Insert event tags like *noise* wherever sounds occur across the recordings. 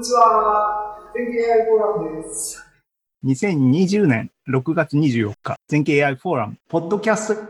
にちは。全景 AI フォーラムです。2020年6月24日、全景 AI フォーラム、ポッドキャスト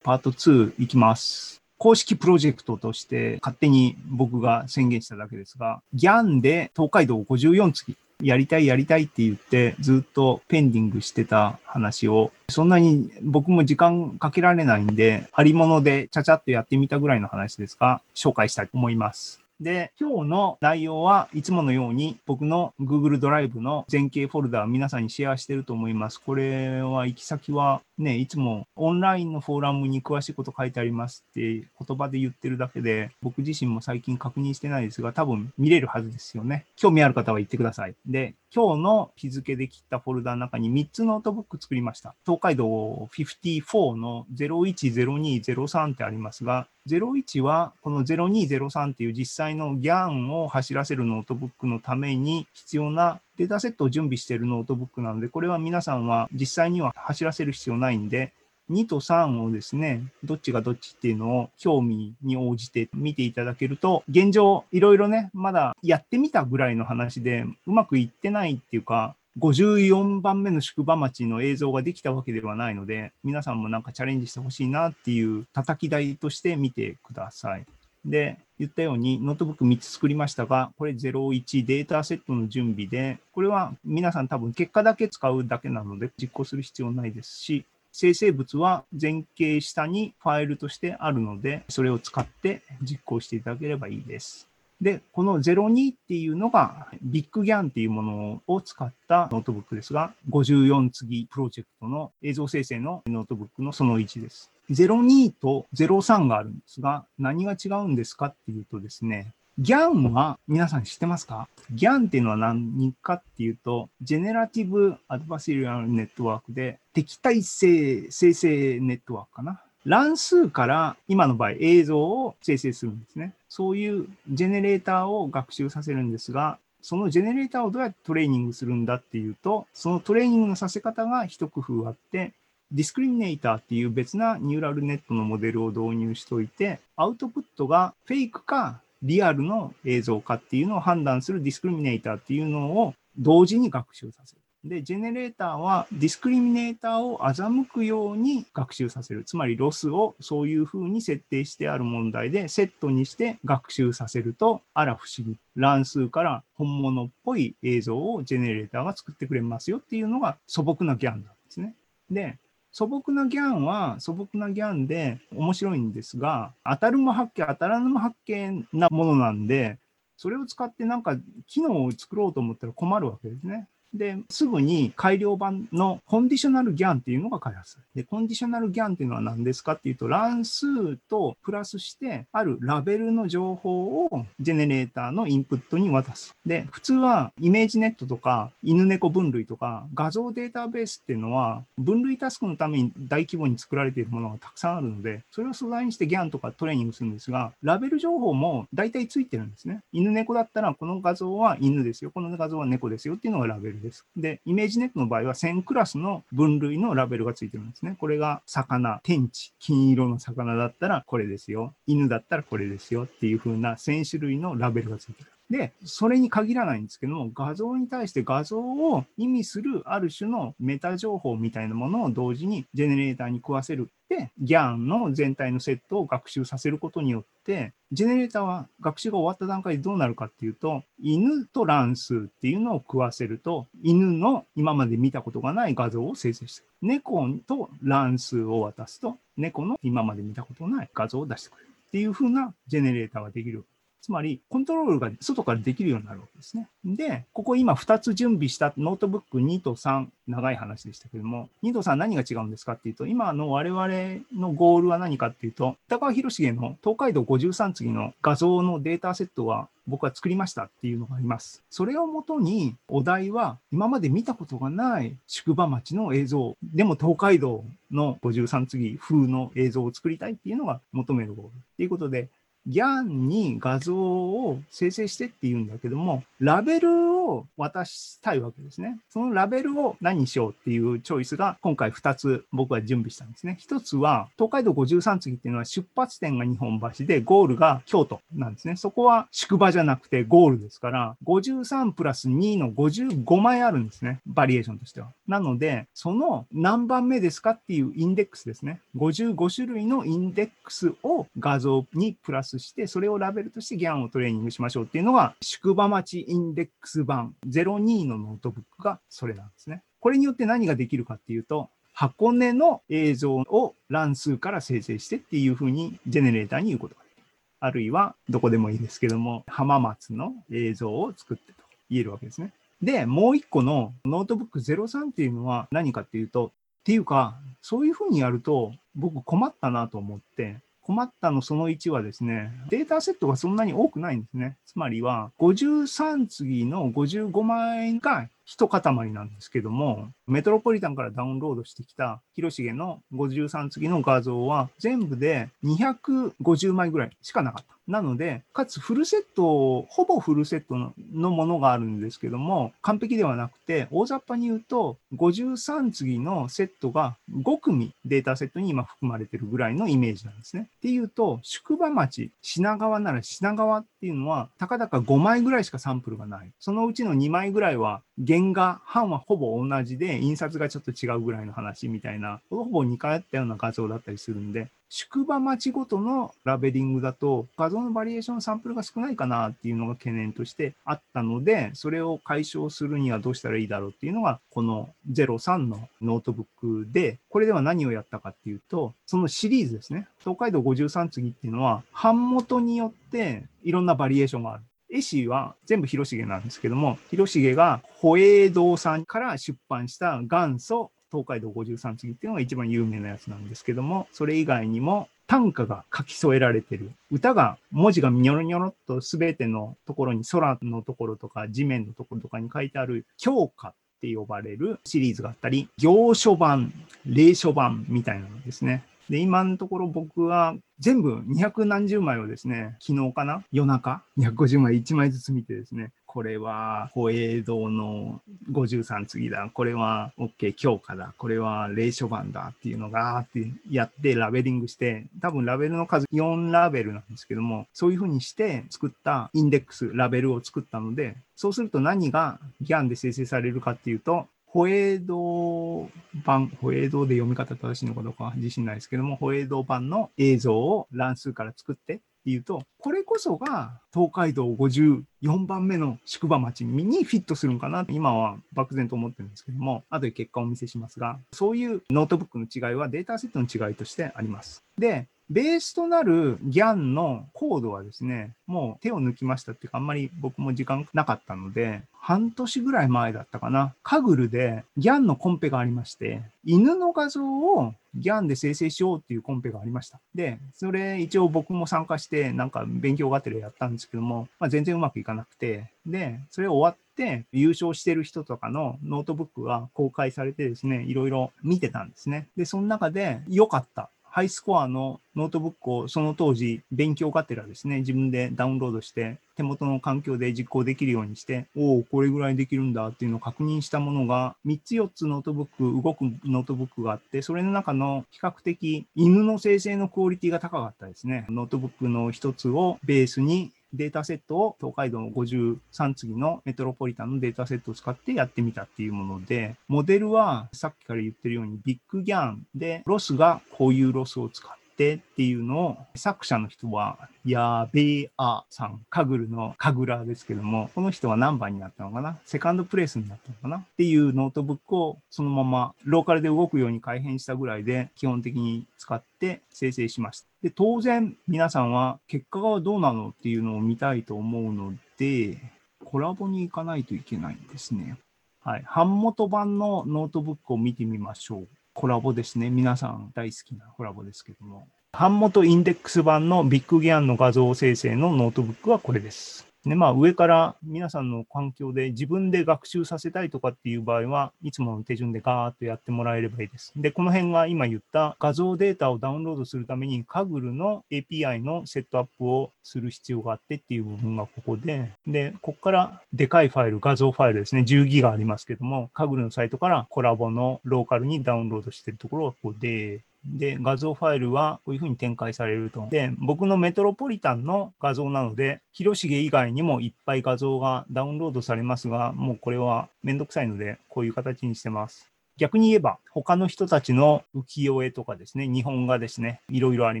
パート2いきます。公式プロジェクトとして勝手に僕が宣言しただけですが、GAN で東海道54次、やりたいやりたいって言ってずっとペンディングしてた話を、そんなに僕も時間かけられないんで、ありものでちゃちゃっとやってみたぐらいの話ですが、紹介したいと思います。で、今日の内容はいつものように僕の Google ドライブの前景フォルダ皆さんにシェアしてると思います。これは行き先はね、いつもオンラインのフォーラムに詳しいこと書いてありますって言葉で言ってるだけで、僕自身も最近確認してないですが、多分見れるはずですよね。興味ある方は言ってください。で、今日の日付で切ったフォルダの中に3つノートブック作りました。東海道54の010203ってありますが、01はこの0203っていう実際の GAN を走らせるノートブックのために必要なデータセットを準備しているノートブックなので、これは皆さんは実際には走らせる必要ないんで、2と3をですね、どっちがどっちっていうのを興味に応じて見ていただけると、現状いろいろね、まだやってみたぐらいの話でうまくいってないっていうか、54番目の宿場町の映像ができたわけではないので、皆さんもなんかチャレンジしてほしいなっていう叩き台として見てください。で、言ったようにノートブック3つ作りましたが、これ01データセットの準備で、これは皆さん多分結果だけ使うだけなので実行する必要ないですし、生成物は前景下にファイルとしてあるので、それを使って実行していただければいいです。で、この02っていうのが BigGAN っていうものを使ったノートブックですが、54次プロジェクトの映像生成のノートブックのその1です。02と03があるんですが、何が違うんですかっていうとですね、 GAN は皆さん知ってますか？ GAN っていうのは何かっていうと、 Generative Adversarial Network で敵対性生成ネットワークかな？乱数から今の場合映像を生成するんですね。そういうジェネレーターを学習させるんですが、そのジェネレーターをどうやってトレーニングするんだっていうと、そのトレーニングのさせ方が一工夫あって、 discriminator っていう別なニューラルネットのモデルを導入しておいて、アウトプットがフェイクかリアルの映像かっていうのを判断する discriminator っていうのを同時に学習させる。で、ジェネレーターは discriminator を欺くように学習させる。つまりロスをそういうふうに設定してある問題でセットにして学習させると、あら不思議。乱数から本物っぽい映像をジェネレーターが作ってくれますよっていうのが素朴な GAN なんですね。で、素朴な GAN は素朴な GAN で面白いんですが、当たるも八卦、当たらぬも八卦なものなんで、それを使ってなんか機能を作ろうと思ったら困るわけですね。で、すぐに改良版の Conditional GAN っていうのが開発される。で、 Conditional GAN っていうのは何ですかっていうと、乱数とプラスして、あるラベルの情報をジェネレーターのインプットに渡す。で、普通は ImageNet とか犬猫分類とか画像データベースっていうのは分類タスクのために大規模に作られているものがたくさんあるので、それを素材にして GAN とかトレーニングするんですが、ラベル情報も大体ついてるんですね。犬猫だったらこの画像は犬ですよ、この画像は猫ですよっていうのがラベルです。で、 ImageNet の場合は1000クラスの分類のラベルがついてるんですね。これが魚、 tench、金色の魚だったらこれですよ。犬だったらこれですよっていう風な1000種類のラベルがついてる。で、それに限らないんですけども、画像に対して画像を意味するある種のメタ情報みたいなものを同時にジェネレーターに食わせる。で、GAN の全体のセットを学習させることによって、ジェネレーターは学習が終わった段階でどうなるかっていうと、犬と乱数っていうのを食わせると、犬の今まで見たことがない画像を生成して猫と乱数を渡すと、猫の今まで見たことない画像を出してくれるっていう風なジェネレーターができるつまり、コントロールが外からできるようになるわけですね。で、ここ今2つ準備したノートブック2と3、長い話でしたけども、2と3何が違うんですかっていうと、今の我々のゴールは何かっていうと、北川広重の東海道53次の画像のデータセットは僕は作りましたっていうのがあります。それをもとにお題は今まで見たことがない宿場町の映像、でも東海道の53次風の映像を作りたいっていうのが求めるゴール。ということで、GAN に画像を生成してって言うんだけども、ラベルを渡したいわけですね。そのラベルを何にしようっていうチョイスが今回2つ僕は準備したんですね。1つは、東海道53次っていうのは出発点が日本橋でゴールが京都なんですね。そこは宿場じゃなくてゴールですから、53プラス2の55枚あるんですね。バリエーションとしては。なので、その何番目ですかっていうインデックスですね。55種類のインデックスを画像にプラスして、それをラベルとして GAN をトレーニングしましょうっていうのが、宿場町インデックス版02のノートブックがそれなんですね。これによって何ができるかっていうと、箱根の映像を乱数から生成してっていうふうにジェネレーターに言うことができる。あるいは、どこでもいいですけども、浜松の映像を作ってと言えるわけですね。で、もう一個のノートブック03っていうのは何かっていうと、っていうか、そういうふうにやると僕困ったなと思って、困ったのその1はですね、データセットがそんなに多くないんですね。つまりは、53次の55枚が一塊なんですけども、メトロポリタンからダウンロードしてきた広重の53次の画像は全部で250枚ぐらいしかなかった。なので、かつフルセット、ほぼフルセットのものがあるんですけども、完璧ではなくて、大雑把に言うと、53次のセットが5組データセットに今含まれてるぐらいのイメージなんですね。っていうと、宿場町、品川なら品川っていうのは、たかだか5枚ぐらいしかサンプルがない。そのうちの2枚ぐらいは、原画、版はほぼ同じで、印刷がちょっと違うぐらいの話みたいな、ほぼ似通ったような画像だったりするんで、宿場町ごとのラベリングだと画像のバリエーションサンプルが少ないかなっていうのが懸念としてあったので、それを解消するにはどうしたらいいだろうっていうのが、この03のノートブックで、これでは何をやったかっていうと、そのシリーズですね。東海道53次っていうのは、版元によっていろんなバリエーションがある。絵師は全部広重なんですけども、広重が保栄堂さんから出版した元祖東海道53次っていうのが一番有名なやつなんですけども、それ以外にも短歌が書き添えられてる。歌が、文字がニョロニョロっと全てのところに空のところとか地面のところとかに書いてある教科って呼ばれるシリーズがあったり、行書版、霊書版みたいなのですね。で、今のところ僕は全部200何十枚をですね、昨日かな？夜中 ?250 枚1枚ずつ見てですね、これは保栄堂の53次だ、これは OK 強化だ、これは霊書版だっていうのがってやってラベリングして、多分ラベルの数4ラベルなんですけども、そういうふうにして作ったインデックス、ラベルを作ったので、そうすると何が GAN で生成されるかっていうと、保栄堂版、保永堂で読み方正しいのかどうか自信ないですけども、保永堂版の映像を乱数から作ってっていうと、これこそが東海道54番目の宿場町にフィットするんかなって今は漠然と思ってるんですけども、後で結果をお見せしますが、そういうノートブックの違いはデータセットの違いとしてあります。で、ベースとなる GAN のコードはですね、もう手を抜きましたっていうか、あんまり僕も時間なかったので、半年ぐらい前だったかな、 Kaggle で GAN のコンペがありまして、犬の画像を GAN で生成しようっていうコンペがありました。で、それ一応僕も参加して、なんか勉強がてらやったんですけども、まあ、全然うまくいかなくて、で、それ終わって、優勝してる人とかのノートブックが公開されてですね、いろいろ見てたんですね。で、その中で良かったハイスコアのノートブックをその当時勉強がてらですね、自分でダウンロードして手元の環境で実行できるようにして、おお、これぐらいできるんだっていうのを確認したものが3つ4つノートブック、動くノートブックがあって、それの中の比較的犬の生成のクオリティが高かったですね。ノートブックの1つをベースにデータセットを東海道の53次のメトロポリタンのデータセットを使ってやってみたっていうもので、モデルはさっきから言ってるように BigGAN で、ロスがこういうロスを使ってってっていうのを作者の人はやべーあさん、 Kaggle の Kaggler ですけども、この人は何番になったのかな？ second place になったのかな？っていうノートブックをそのままローカルで動くように改変したぐらいで基本的に使って生成しました。で、当然皆さんは結果がどうなのっていうのを見たいと思うので、 Colab に行かないといけないんですね。はい。版元版のノートブックを見てみましょう。Colab ですね。皆さん大好きな Colab ですけども。版元インデックス版の BigGAN の画像生成のノートブックはこれです。で、まあ上から皆さんの環境で自分で学習させたいとかっていう場合はいつもの手順でガーッとやってもらえればいいです。で、この辺が今言った画像データをダウンロードするためにカグルの API のセットアップをする必要があってっていう部分がここで、で、ここからでかいファイル、画像ファイルですね、10ギガありますけども、 Kaggle のサイトから Colab のローカルにダウンロードしてるところがここで、で、画像ファイルはこういうふうに展開されると。で、僕のメトロポリタンの画像なので、広重以外にもいっぱい画像がダウンロードされますが、もうこれはめんどくさいので、こういう形にしてます。逆に言えば、他の人たちの浮世絵とかですね、日本画ですね、いろいろあり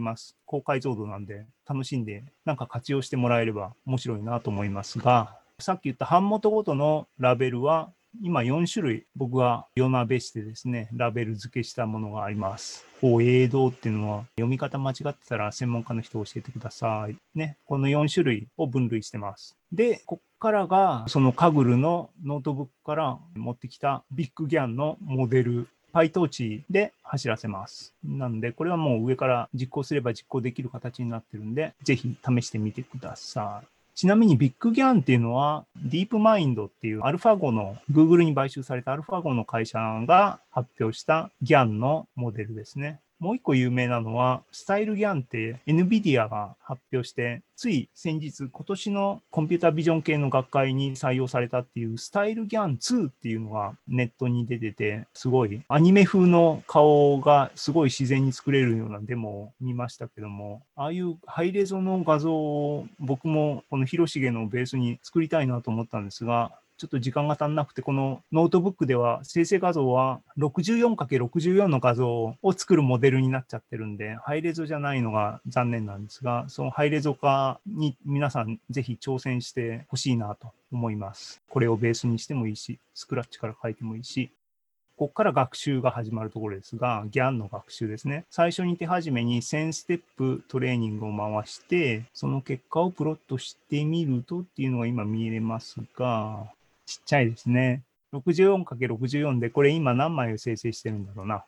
ます。高解像度なんで、楽しんで、なんか活用してもらえれば面白いなと思いますが、さっき言った版元ごとのラベルは今4種類僕が夜なべしてですね、ラベル付けしたものがあります。こう、映像っていうのは読み方間違ってたら専門家の人教えてください。ね。この4種類を分類してます。で、こっからがその Kaggle のノートブックから持ってきたビッグギャンのモデル PyTorch で走らせます。なんで、これはもう上から実行すれば実行できる形になってるんで、ぜひ試してみてください。ちなみにビッグギャンっていうのは、ディープマインドっていうアルファ語の、Google に買収されたアルファ語の会社が発表したギャンのモデルですね。もう一個有名なのは、スタイルギャンって NVIDIA が発表して、つい先日、今年のコンピュータビジョン系の学会に採用されたっていうスタイルギャン2っていうのがネットに出てて、すごいアニメ風の顔がすごい自然に作れるようなデモを見ましたけども、ああいうハイレゾの画像を僕もこの広重のベースに作りたいなと思ったんですが、ちょっと時間が足んなくて、このノートブックでは生成画像は 64×64 の画像を作るモデルになっちゃってるんで、ハイレゾじゃないのが残念なんですが、そのハイレゾ化に皆さんぜひ挑戦してほしいなと思います。これをベースにしてもいいし、スクラッチから書いてもいいし、ここから学習が始まるところですが、GAN の学習ですね。最初に手始めに1000ステップトレーニングを回して、その結果をプロットしてみるとっていうのが今見えますが、ちっちゃいですね。64×64 で、これ今何枚を生成してるんだろうな。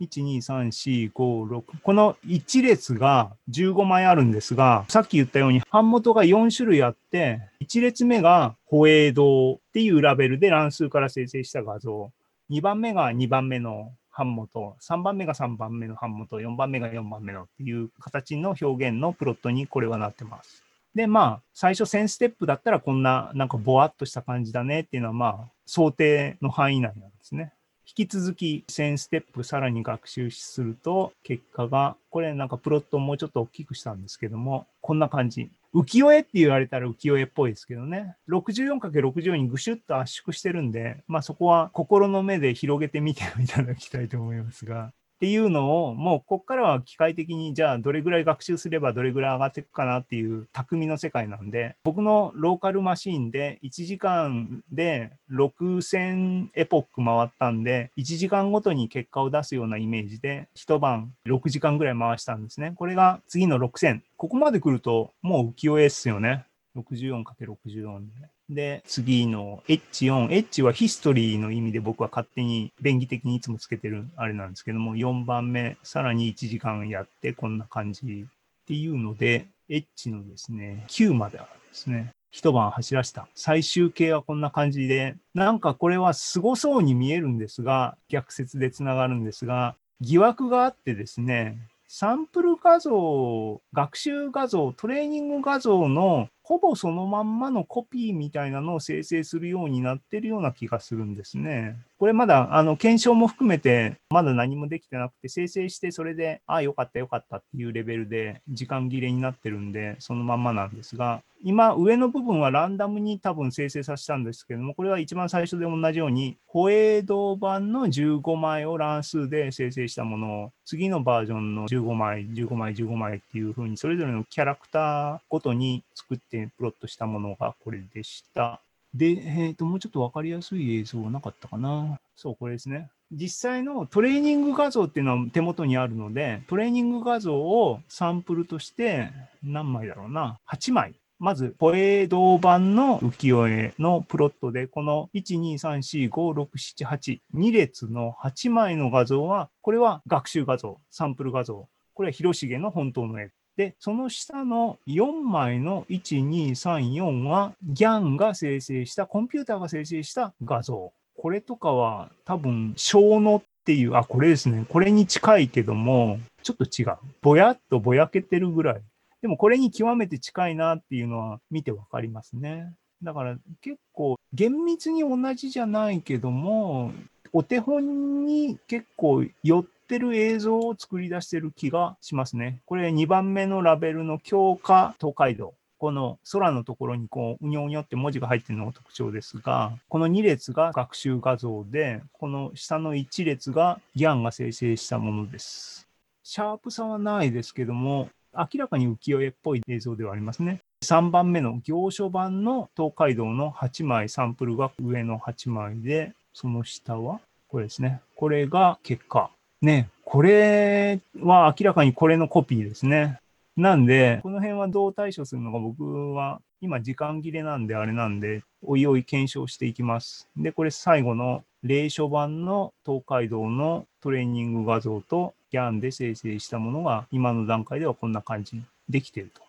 1、2、3、4、5、6。この1列が15枚あるんですが、さっき言ったように版元が4種類あって、1列目が保栄堂っていうラベルで乱数から生成した画像。2番目が2番目の版元、3番目が3番目の版元、4番目が4番目のっていう形の表現のプロットにこれはなってます。で、まあ、最初1000ステップだったらこんな、なんかぼわっとした感じだねっていうのは、まあ、想定の範囲内なんですね。引き続き1000ステップさらに学習すると、結果が、これなんかプロットをもうちょっと大きくしたんですけども、こんな感じ。浮世絵って言われたら浮世絵っぽいですけどね。64×64 にぐしゅっと圧縮してるんで、まあそこは心の目で広げてみていただきたいと思いますが、っていうのを、もうここからは機械的に、じゃあどれぐらい学習すればどれぐらい上がっていくかなっていう匠の世界なんで、僕のローカルマシンで1時間で6000エポック回ったんで、1時間ごとに結果を出すようなイメージで、一晩6時間ぐらい回したんですね。これが次の6000。ここまで来るともう浮世絵っすよね。64×64 で。で、次の H4。H はヒストリーの意味で僕は勝手に便宜的にいつもつけてるあれなんですけども、4番目、さらに1時間やってこんな感じっていうので、H のですね、9まであるんですね。一晩走らした。最終形はこんな感じで、なんかこれは凄そうに見えるんですが、逆説でつながるんですが、疑惑があってですね、サンプル画像、学習画像、トレーニング画像のほぼそのまんまのコピーみたいなのを生成するようになってるような気がするんですね。これまだ、あの、検証も含めて、まだ何もできてなくて、生成してそれで、ああ、よかったよかったっていうレベルで、時間切れになってるんで、そのまんまなんですが、今、上の部分はランダムに多分生成させたんですけども、これは一番最初で同じように、ホエード版の15枚を乱数で生成したものを、次のバージョンの15枚、15枚、15枚っていう風に、それぞれのキャラクターごとに作っててプロットしたものがこれでした。で、えっ、ー、と、もうちょっとわかりやすい映像はなかったかな。そう、これですね。実際のトレーニング画像っていうのは手元にあるので、トレーニング画像をサンプルとして何枚だろうな。8枚。まず、ポエード版の浮世絵のプロットで、この1、2、3、4、5、6、7、8、2列の8枚の画像は、これは学習画像、サンプル画像。これは広重の本当の絵。で、その下の4枚の1、2、3、4は GAN が生成した、コンピューターが生成した画像。これとかは多分、小のっていう、あ、これですね。これに近いけども、ちょっと違う。ぼやっとぼやけてるぐらい。でもこれに極めて近いなっていうのは見てわかりますね。だから結構厳密に同じじゃないけども、お手本に結構寄ってる映像を作り出してる気がしますね。これ2番目のラベルの強化東海道。この空のところにこう、うにょうにょって文字が入ってるのが特徴ですが、この2列が学習画像で、この下の1列がギャンが生成したものです。シャープさはないですけども、明らかに浮世絵っぽい映像ではありますね。3番目の行書版の東海道の8枚、サンプルが上の8枚で、その下はこれですね。これが結果。ね、これは明らかにこれのコピーですね。なんで、この辺はどう対処するのか僕は今時間切れなんであれなんで、おいおい検証していきます。で、これ最後の霊書版の東海道のトレーニング画像と GAN で生成したものが今の段階ではこんな感じにできていると。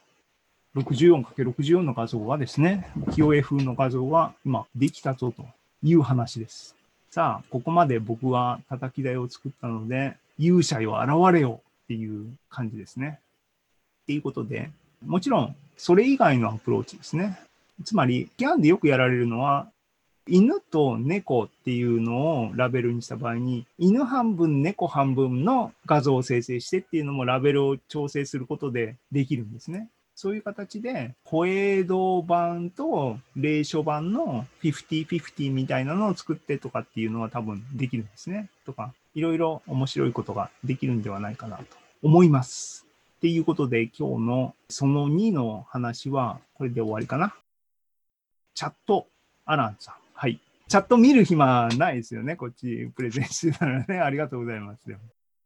64×64 の画像がですね、清江風の画像が今できたぞという話です。さあ、ここまで僕は叩き台を作ったので、勇者よ現れよっていう感じですね。っていうことで、もちろんそれ以外のアプローチですね。つまり、ギャンでよくやられるのは、犬と猫っていうのをラベルにした場合に、犬半分、猫半分の画像を生成してっていうのもラベルを調整することでできるんですね。そういう形で、小江戸版と霊書版の50-50みたいなのを作ってとかっていうのは多分できるんですね。とか、いろいろ面白いことができるんではないかなと思います。っていうことで今日のその2の話はこれで終わりかな。チャット、アランさん。はい。チャット見る暇ないですよね。こっちプレゼンしてたらね。ありがとうございます。と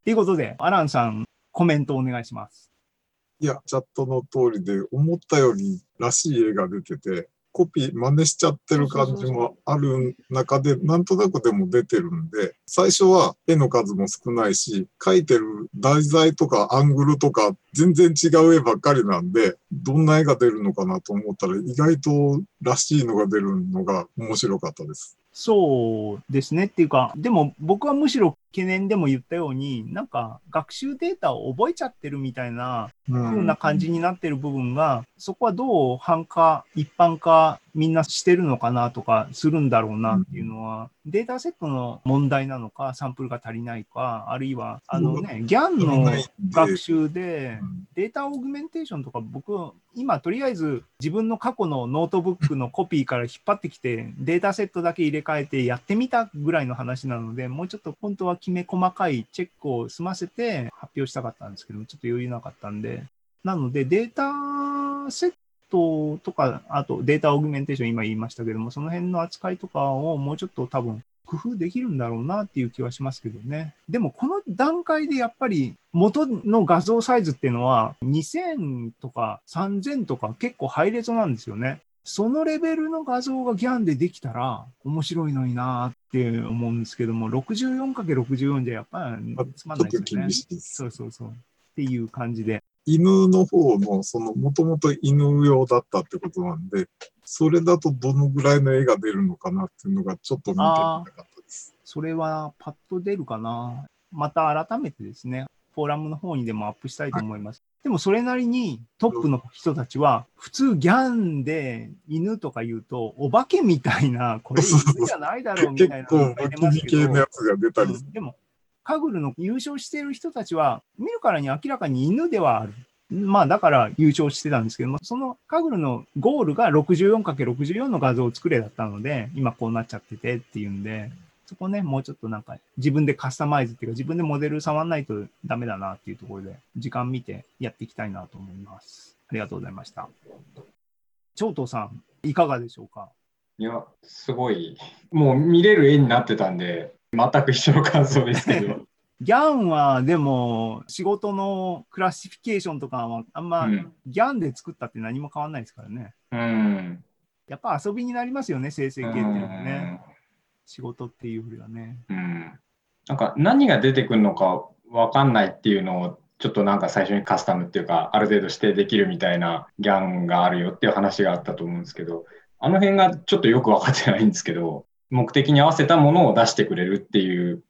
いうことで、アランさん、コメントお願いします。いや、チャットの通りで、思ったよりらしい絵が出てて、コピー真似しちゃってる感じもある中で、なんとなくでも出てるんで、最初は絵の数も少ないし、描いてる題材とかアングルとか全然違う絵ばっかりなんで、どんな絵が出るのかなと思ったら、意外とらしいのが出るのが面白かったです。そうですね。っていうか、でも僕はむしろ懸念でも言ったように、なんか学習データを覚えちゃってるみたいな風な感じになってる部分が、そこはどう汎化、一般化みんなしてるのかなとかするんだろうなっていうのは、データセットの問題なのか、サンプルが足りないか、あるいは、あのね、GAN の学習で、 data augmentation とか僕、今とりあえず自分の過去のノートブックのコピーから引っ張ってきて、データセットだけ入れ替えてやってみたぐらいの話なので、もうちょっと本当はきめ細かいチェックを済ませて発表したかったんですけども、ちょっと余裕なかったんで、なのでデータセットとか、あとデータオーグメンテーション今言いましたけども、その辺の扱いとかをもうちょっと多分工夫できるんだろうなっていう気はしますけどね。でもこの段階でやっぱり元の画像サイズっていうのは2000とか3000とか結構ハイレゾなんですよね。そのレベルの画像が GAN でできたら面白いのになって思うんですけども、64×64 じゃやっぱりつまんないですよね。そうそうそう。っていう感じで。犬の方の、その、もともと犬用だったってことなんで、それだとどのぐらいの絵が出るのかなっていうのがちょっと見てみたかったです。それはパッと出るかな。また改めてですね、フォーラムの方にでもアップしたいと思います。はい、でもそれなりにトップの人たちは、普通ギャンで犬とか言うと、お化けみたいな、これ犬じゃないだろうみたいな結構、系のやつが出たり、うん、でも、カグルの優勝している人たちは、見るからに明らかに犬ではある。まあだから優勝してたんですけども、そのカグルのゴールが 64×64 の画像を作れだったので、今こうなっちゃっててっていうんで、そこね、もうちょっとなんか自分でカスタマイズっていうか自分でモデル触んないとダメだなっていうところで、時間見てやっていきたいなと思います。ありがとうございました。長藤さん、いかがでしょうか？いや、すごい、もう見れる絵になってたんで、全く一緒の感想ですけど。*laughs* ギャンはでも仕事のクラシフィケーションとかはあんまギャンで作ったって何も変わんないですからね。うん、やっぱ遊びになりますよね、生成系っていうのはね。仕事っていうよりはね。うん。なんか何が出てくるのか分かんないっていうのをちょっとなんか最初にカスタムっていうか、ある程度指定できるみたいなギャンがあるよっていう話があったと思うんですけど、あの辺がちょっとよく分かってないんですけど、目的に合わせたものを出してくれるっていう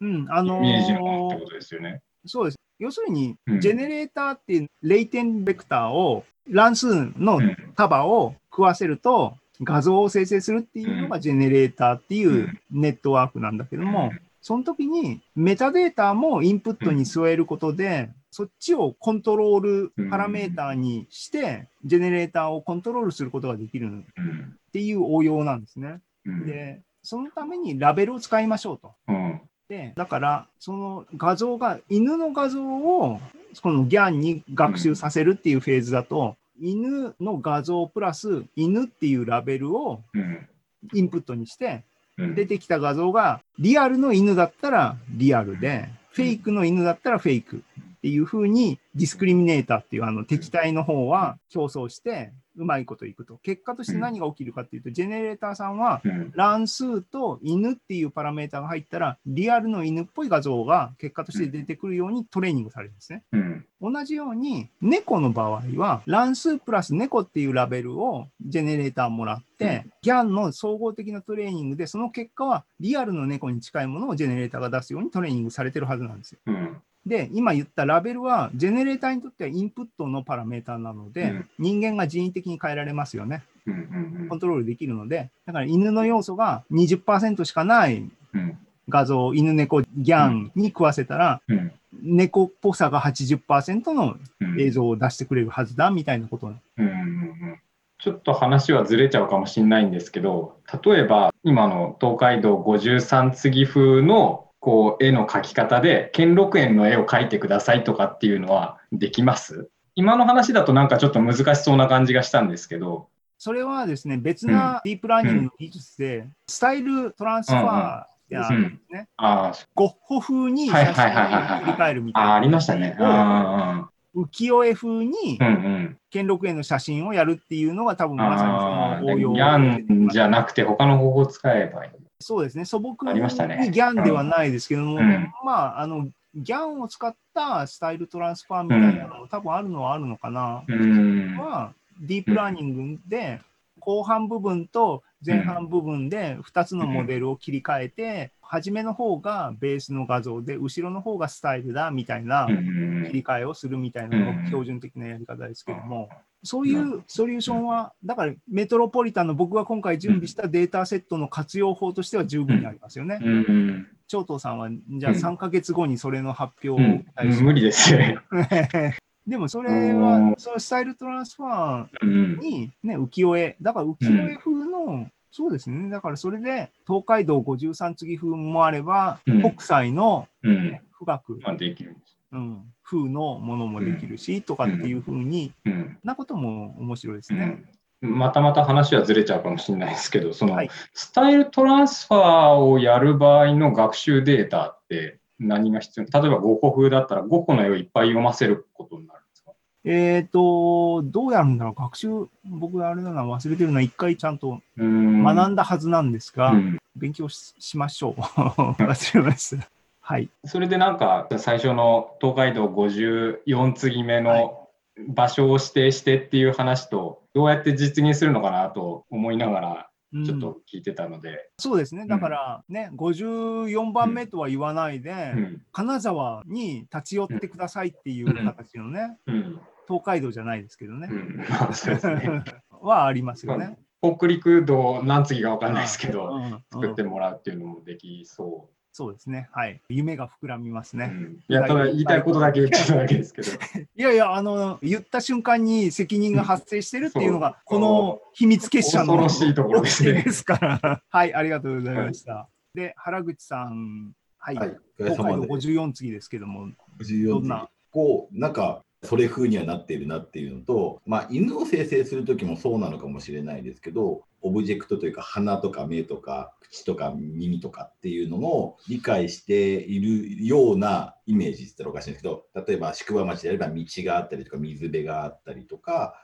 うん、あのイメージのものってーことですよね。そうです。要するに、うんジェネレーターっていうレイテンベクターを乱数のうん束を食わせると画像を生成するっていうのがジェネレーターっていううん。ネットワークなんだけども、その時にメタデータもインプットに添えることで、そっちをコントロールパラメーターにして、ジェネレーターをコントロールすることができるっうん。ていう応用なんですね。うん。で、そのためにラベルを使いましょうと。うん。で、だから、その画像が、犬の画像を、この GAN に学習させるっていうフェーズだと、犬の画像プラス犬っていうラベルをうん。インプットにして、うん。出てきた画像がリアルの犬だったらリアルで、フェイクの犬だったらフェイクっていう風にディスクリミネーターっていうあの敵対の方は競争してうまいこといくと。結果として何が起きるかっていうと、ジェネレーターさんはうん乱数と犬っていうパラメータが入ったら、リアルの犬っぽい画像が結果として出てくるようにトレーニングされるんですね。うん同じように、猫の場合は、乱数プラス猫っていうラベルをジェネレーターもらって、GAN の総合的なトレーニングで、その結果はリアルの猫に近いものをジェネレーターが出すようにトレーニングされてるはずなんですよ。うんで、今言ったラベルは、ジェネレーターにとってはインプットのパラメータなので、うん。人間が人為的に変えられますよね。うんうんコントロールできるので、だから犬の要素が20%しかないうん。画像、犬猫ギャンに食わせたら、うん。猫っぽさが80%のうん。映像を出してくれるはずだみたいなこと。うんうんうん。ちょっと話はずれちゃうかもしれないんですけど、例えば今の東海道53次風のこう絵の描き方で兼六園の絵を描いてくださいとかっていうのはできます？今の話だとなんかちょっと難しそうな感じがしたんですけど、それはですね、別なディープラーニングの技術で、スタイルトランスファーってあるんですね。あゴッホ風にはい写真はいはいはいはいを切り替えるみたいな。あ、ありましたね。あ浮世絵風に。兼六園の写真をやるっていうのが多分まさにその応用ギャンじゃなくて他の方法を使えばいい。そうですね、素朴にギャンではないですけども、うん。まあ、あの、ギャンを使ったスタイルトランスファーみたいなの、多分あるのはあるのかな。うん。は、ディープラーニングで、後半部分と前半部分で2つのモデルを切り替えて、初めの方がベースの画像で、後ろの方がスタイルだみたいなうん。切り替えをするみたいなのが標準的なやり方ですけども、そういうソリューションは、だからメトロポリタンの僕が今回準備したデータセットの活用法としては十分にありますよね。うん。長藤さんは、じゃあうん3ヶ月後にそれの発表を無理ですね。*laughs* でもそれうはん、そのスタイルトランスファーうん。に、ね、浮世絵、だから浮世絵風の、そうですね、だからそれで東海道53次風もあれば、うん北斎のうん。富岳、まあ、できるんです。うん、風のものもできるし、とかっていう風にうん。なことも面白いですね。うん。またまた話はずれちゃうかもしれないですけど、その、はいスタイルトランスファーをやる場合の学習データって何が必要？例えば5個風だったら5個の絵をいっぱい読ませることになるんですか？えっ、と、どうやるんだろう、学習、僕あれだな、忘れてるのは、一回ちゃんとうん学んだはずなんですが、うん勉強ししましょう。*laughs* 忘れました。はい。それでなんか最初の東海道54次目はい。の場所を指定してっていう話とどうやって実現するのかなと思いながらうん。ちょっと聞いてたので、そうですね。だからね、54番目とは言わないで、うん。金沢に立ち寄ってくださいっていう形のね、うん。東海道じゃないですけどね。ね。*laughs* はありますよね。北陸道何次か分かんないですけうどん。うん。作ってもらうっていうのもできそそうですね。はい。夢が膨らみますう、うね。んいやただ言いたいことだけ言ってただけですけど *laughs* いやいや、あの、言った瞬間に責任が発生してるっていうのが、この秘密結社の恐ろしいところですねですから。*laughs* はい、ありがとうございました。で、原口さん、はい、はい、お疲れ東海道様です。54次ですけども、54どんな？こう、なんか、それ風にはなっているなっていうのと、まあ、犬を生成するときもそうなのかもしれないですけど、オブジェクトというか、鼻とか目とか、口とか耳とかっていうのを理解しているようなイメージって言ったらおかしいんですけど、例えば宿場町であれば道があったりとか、水辺があったりとか、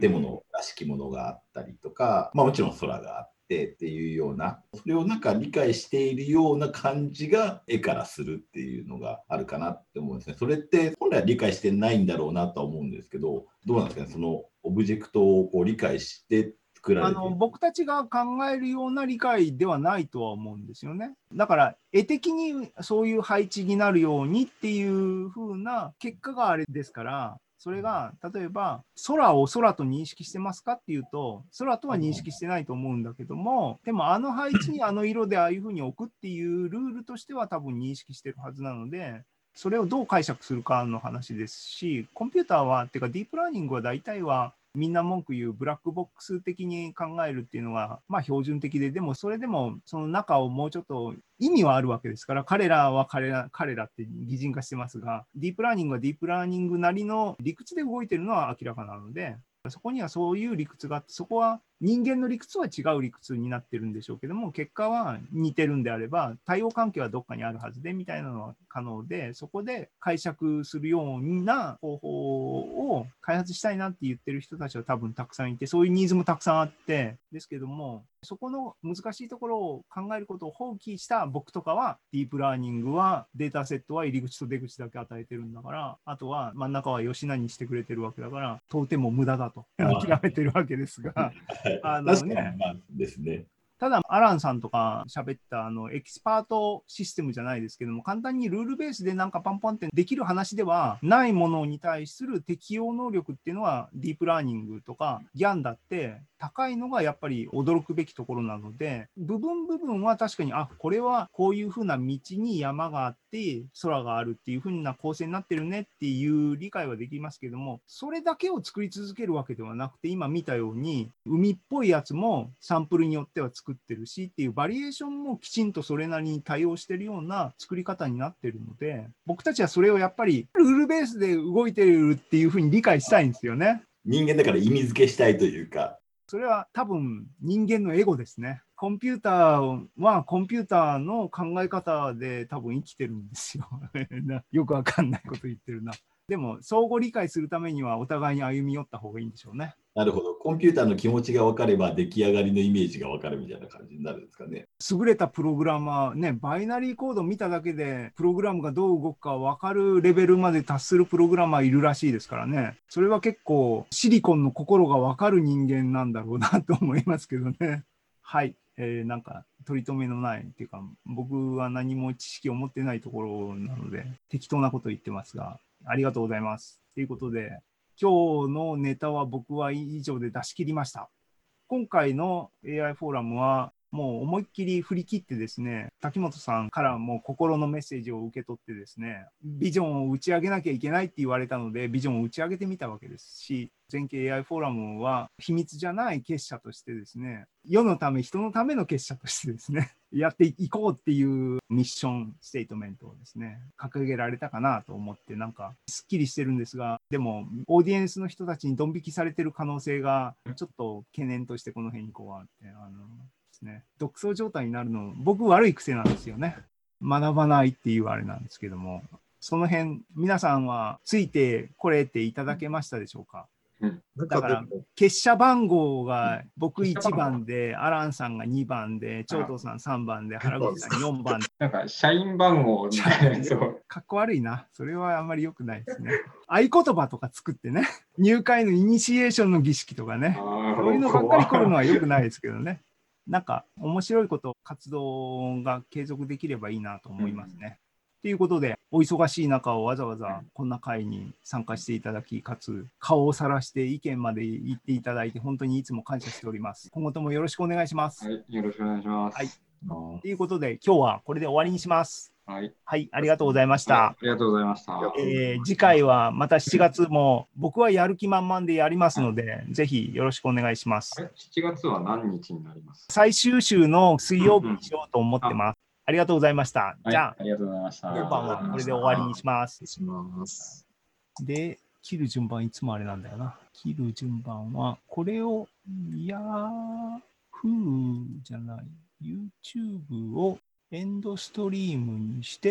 建物らしきものがあったりとか、まあ、もちろん空があってっていうような、それをなんか理解しているような感じが絵からするっていうのがあるかなって思うんですね。それって本来は理解してないんだろうなとは思うんですけど、どうなんですかね、そのオブジェクトをこう理解して作られてあの僕たちが考えるような理解ではないとは思うんですよね。だから絵的にそういう配置になるようにっていう風な結果があれですから、それが例えば空を空と認識してますかっていうと空とは認識してないと思うんだけどもでもあの配置にあの色でああいう風に置くっていうルールとしては多分認識してるはずなのでそれをどう解釈するかの話ですしコンピューターはっていうかディープラーニングは大体はみんな文句言うブラックボックス的に考えるっていうのが、まあ標準的で、でもそれでもその中をもうちょっと意味はあるわけですから、彼らは彼ら彼らって擬人化してますが、ディープラーニングはディープラーニングなりの理屈で動いてるのは明らかなので、そこにはそういう理屈があって、そこは人間の理屈は違う理屈になってるんでしょうけども、結果は似てるんであれば、対応関係はどっかにあるはずでみたいなのは可能で、そこで解釈するような方法を開発したいなって言ってる人たちは多分たくさんいて、そういうニーズもたくさんあって、ですけども、そこの難しいところを考えることを放棄した僕とかは、ディープラーニングはデータセットは入り口と出口だけ与えてるんだから、あとは真ん中はよしなにしてくれてるわけだから、問うても無駄だと諦めてるわけですが、*laughs* あのね確かに。まあですね。ただ、アランさんとか喋ったあのエキスパートシステムじゃないですけども、簡単にルールベースでなんかパンパンってできる話ではないものに対する適応能力っていうのは、ディープラーニングとか GAN だって高いのがやっぱり驚くべきところなので、部分部分は確かに、あこれはこういう風な道に山があって、空があるっていう風な構成になってるねっていう理解はできますけども、それだけを作り続けるわけではなくて、今見たように、海っぽいやつもサンプルによっては作ってるしっていうバリエーションもきちんとそれなりに対応してるような作り方になってるので、僕たちはそれをやっぱりルールベースで動いてるっていう風に理解したいんですよね。人間だから意味付けしたいというか、それは多分人間のエゴですね。コンピューターはコンピューターの考え方で多分生きてるんですよ。*laughs* なよくわかんないこと言ってるな。でも相互理解するためにはお互いに歩み寄った方がいいんでしょうね。なるほど、コンピューターの気持ちが分かれば出来上がりのイメージが分かるみたいな感じになるんですかね。優れたプログラマー、ね、バイナリーコード見ただけで、プログラムがどう動くか分かるレベルまで達するプログラマーいるらしいですからね。それは結構、シリコンの心が分かる人間なんだろうなと思いますけどね。はい。えーなんか、取り留めのないっていうか、僕は何も知識を持ってないところなので、適当なこと言ってますが、ありがとうございます。ということで、今日のネタは僕は以上で出し切りました。今回の AI フォーラムはもう思いっきり振り切ってですね、滝本さんからも心のメッセージを受け取ってですね、ビジョンを打ち上げなきゃいけないって言われたので、ビジョンを打ち上げてみたわけですし、全景 AI フォーラムは秘密じゃない結社としてですね、世のため、人のための結社としてですね、*laughs* やっていこうっていうミッションステートメントをですね、掲げられたかなと思って、なんかすっきりしてるんですが、でも、オーディエンスの人たちにドン引きされてる可能性が、ちょっと懸念としてこの辺にこうあって、あの、ですね、独走状態になるの、僕悪い癖なんですよね。学ばないっていうあれなんですけども、その辺、皆さんはついてこれていただけましたでしょうか？なんだから結社番号が僕1番で、アランさんが2番で、長藤さん3番で、原口さん4番。*laughs* なんか社員番号みたい。*laughs* かっこ悪いな。それはあんまり良くないですね。合言葉とか作ってね、入会のイニシエーションの儀式とかね、そういうのばっかり来るのは良くないですけどね。なんか面白いこと、活動が継続できればいいなと思いますね。ということで、お忙しい中をわざわざこんな会に参加していただき、かつ顔をさらして意見まで言っていただいて、本当にいつも感謝しております。今後ともよろしくお願いします。はい、よろしくお願いします。はいということで、今日はこれで終わりにします。はい。はい、ありがとうございました。ありがとうございました。えー次回はまた7月も僕はやる気満々でやりますので、ぜひよろしくお願いしますあ。れ ?7 月は何日になります？最終週の水曜日にしようと思ってます。ありがとうございました。はい、じゃあ、ありがとうございました。今晩はこれで終わりにします。します。で、切る順番いつもあれなんだよな。切る順番は、これを、ヤフーじゃない、YouTube をエンドストリームにして、